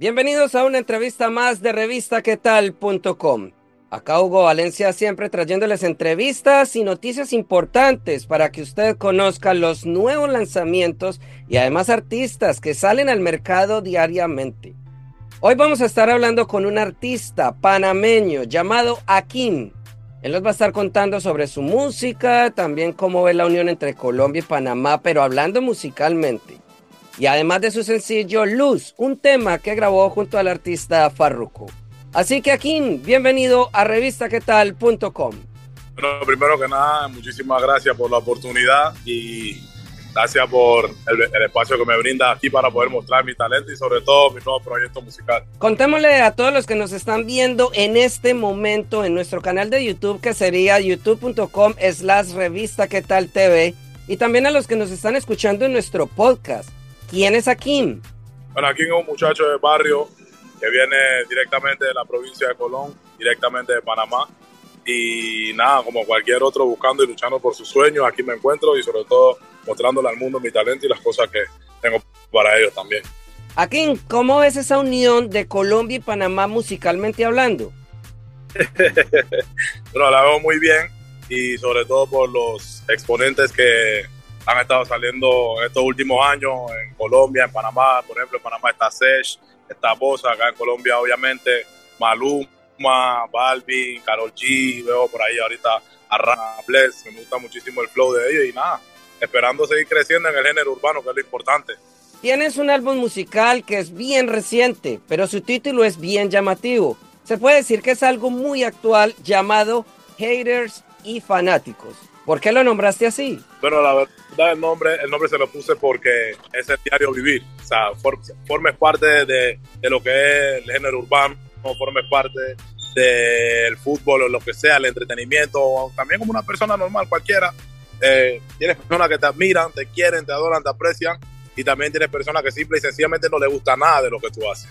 Bienvenidos a una entrevista más de revistaquetal.com. Acá Hugo Valencia siempre trayéndoles entrevistas y noticias importantes para que usted conozca los nuevos lanzamientos y además artistas que salen al mercado diariamente. Hoy vamos a estar hablando con un artista panameño llamado Akin. Él nos va a estar contando sobre su música, también cómo ve la unión entre Colombia y Panamá, pero hablando musicalmente. Y además de su sencillo Luz, un tema que grabó junto al artista Farruko. Así que Akin, bienvenido a revistaquetal.com. Bueno, primero que nada, muchísimas gracias por la oportunidad y gracias por el, el, espacio que me brinda aquí para poder mostrar mi talento y sobre todo mi nuevo proyecto musical. Contémosle a todos los que nos están viendo en este momento en nuestro canal de YouTube que sería youtube.com slash revista que tal TV y también a los que nos están escuchando en nuestro podcast. ¿Quién es Akin? Bueno, Akin es un muchacho del barrio que viene directamente de la provincia de Colón, directamente de Panamá. Y nada, como cualquier otro buscando y luchando por sus sueños, aquí me encuentro y sobre todo mostrándole al mundo mi talento y las cosas que tengo para ellos también. Akin, ¿cómo ves esa unión de Colombia y Panamá musicalmente hablando? bueno, la veo muy bien y sobre todo por los exponentes que han estado saliendo en estos últimos años en Colombia, en Panamá. Por ejemplo, en Panamá está Sesh, está Bosa, acá en Colombia obviamente Maluma, Balvin, Karol G, veo por ahí ahorita a Rana me gusta muchísimo el flow de ellos y nada, esperando seguir creciendo en el género urbano, que es lo importante. Tienes un álbum musical que es bien reciente, pero su título es bien llamativo. Se puede decir que es algo muy actual llamado Haters y Fanáticos. ¿Por qué lo nombraste así? Bueno, la verdad el nombre, el nombre se lo puse porque es el diario vivir. O sea, for, formes parte de, de, lo que es el género urbano, no formes parte del fútbol o lo que sea, el entretenimiento, también como una persona normal cualquiera. Eh, tienes personas que te admiran, te quieren, te adoran, te aprecian, y también tienes personas que simple y sencillamente no les gusta nada de lo que tú haces.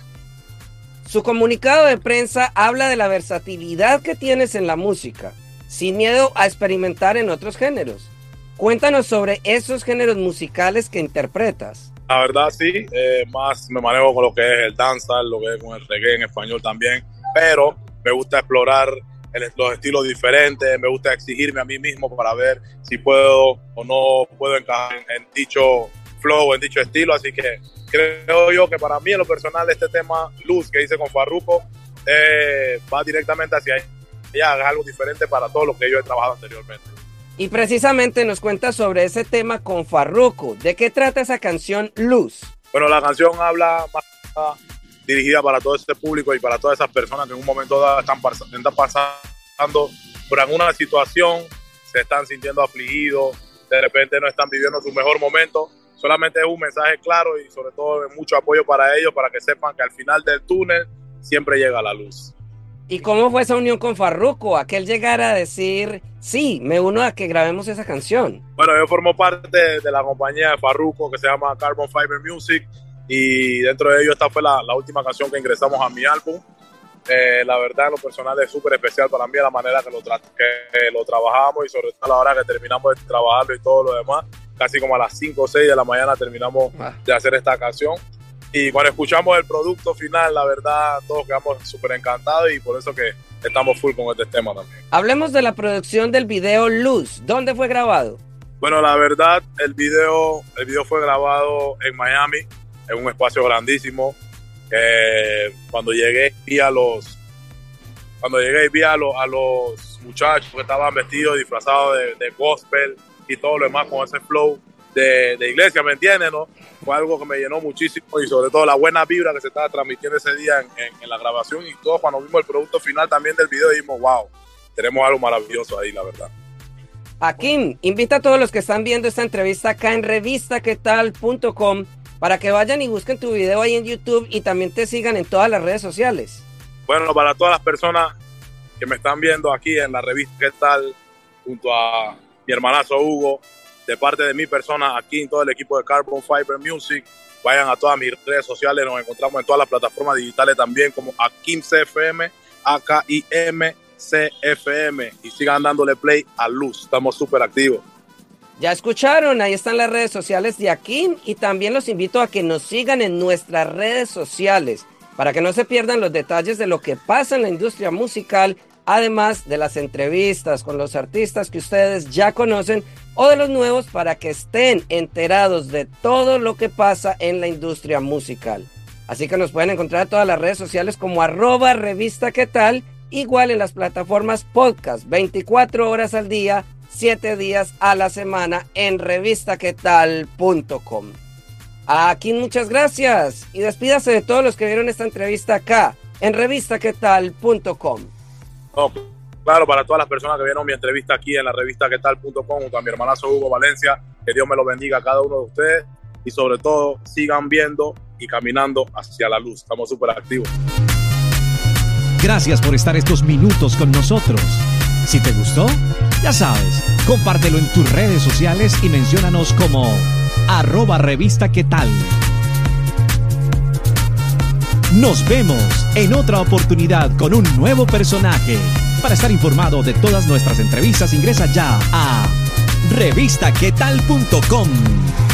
Su comunicado de prensa habla de la versatilidad que tienes en la música sin miedo a experimentar en otros géneros. Cuéntanos sobre esos géneros musicales que interpretas. La verdad sí, eh, más me manejo con lo que es el danza, lo que es con el reggae en español también, pero me gusta explorar el, los estilos diferentes, me gusta exigirme a mí mismo para ver si puedo o no puedo encajar en, en dicho flow, en dicho estilo, así que creo yo que para mí en lo personal este tema Luz que hice con Farruko eh, va directamente hacia ahí ya haga algo diferente para todo lo que yo he trabajado anteriormente. Y precisamente nos cuenta sobre ese tema con Farruko. ¿De qué trata esa canción Luz? Bueno, la canción habla más dirigida para todo este público y para todas esas personas que en un momento dado están, están pasando por alguna situación, se están sintiendo afligidos, de repente no están viviendo su mejor momento. Solamente es un mensaje claro y sobre todo mucho apoyo para ellos, para que sepan que al final del túnel siempre llega la luz. ¿Y cómo fue esa unión con Farruko? A que él llegara a decir, sí, me uno a que grabemos esa canción. Bueno, yo formo parte de la compañía de Farruko que se llama Carbon Fiber Music y dentro de ello esta fue la, la última canción que ingresamos a mi álbum. Eh, la verdad, en lo personal es súper especial para mí la manera que lo, que lo trabajamos y sobre todo a la hora que terminamos de trabajarlo y todo lo demás. Casi como a las 5 o 6 de la mañana terminamos ah. de hacer esta canción y cuando escuchamos el producto final, la verdad, todos quedamos súper encantados y por eso que estamos full con este tema también. Hablemos de la producción del video Luz. ¿Dónde fue grabado? Bueno, la verdad, el video, el video fue grabado en Miami, en un espacio grandísimo. Eh, cuando llegué vi a los cuando llegué vi a, los, a los muchachos que estaban vestidos, disfrazados de, de gospel y todo lo demás con ese flow de, de, iglesia, ¿me entiendes? No? Fue algo que me llenó muchísimo y sobre todo la buena vibra que se estaba transmitiendo ese día en, en, en la grabación y todos cuando vimos el producto final también del video dijimos, wow, tenemos algo maravilloso ahí, la verdad. Akim, invita a todos los que están viendo esta entrevista acá en revistaquetal.com para que vayan y busquen tu video ahí en YouTube y también te sigan en todas las redes sociales. Bueno, para todas las personas que me están viendo aquí en la revista ¿Qué tal? junto a mi hermanazo Hugo, de parte de mi persona, aquí en todo el equipo de Carbon Fiber Music, vayan a todas mis redes sociales, nos encontramos en todas las plataformas digitales también como Akim CFM, A-K-I-M CFM y sigan dándole play a Luz, estamos súper activos. Ya escucharon, ahí están las redes sociales de Akim y también los invito a que nos sigan en nuestras redes sociales para que no se pierdan los detalles de lo que pasa en la industria musical, además de las entrevistas con los artistas que ustedes ya conocen o de los nuevos para que estén enterados de todo lo que pasa en la industria musical. Así que nos pueden encontrar en todas las redes sociales como arroba revista qué igual en las plataformas podcast 24 horas al día siete días a la semana en revistaquetal.com. Aquí muchas gracias y despídase de todos los que vieron esta entrevista acá en revistaquetal.com. claro, para todas las personas que vieron mi entrevista aquí en la revistaquetal.com junto a mi hermanazo Hugo Valencia, que Dios me lo bendiga a cada uno de ustedes y sobre todo sigan viendo y caminando hacia la luz. Estamos súper activos. Gracias por estar estos minutos con nosotros. Si te gustó, ya sabes, compártelo en tus redes sociales y menciónanos como arroba revista qué tal. Nos vemos en otra oportunidad con un nuevo personaje. Para estar informado de todas nuestras entrevistas, ingresa ya a revistaquetal.com.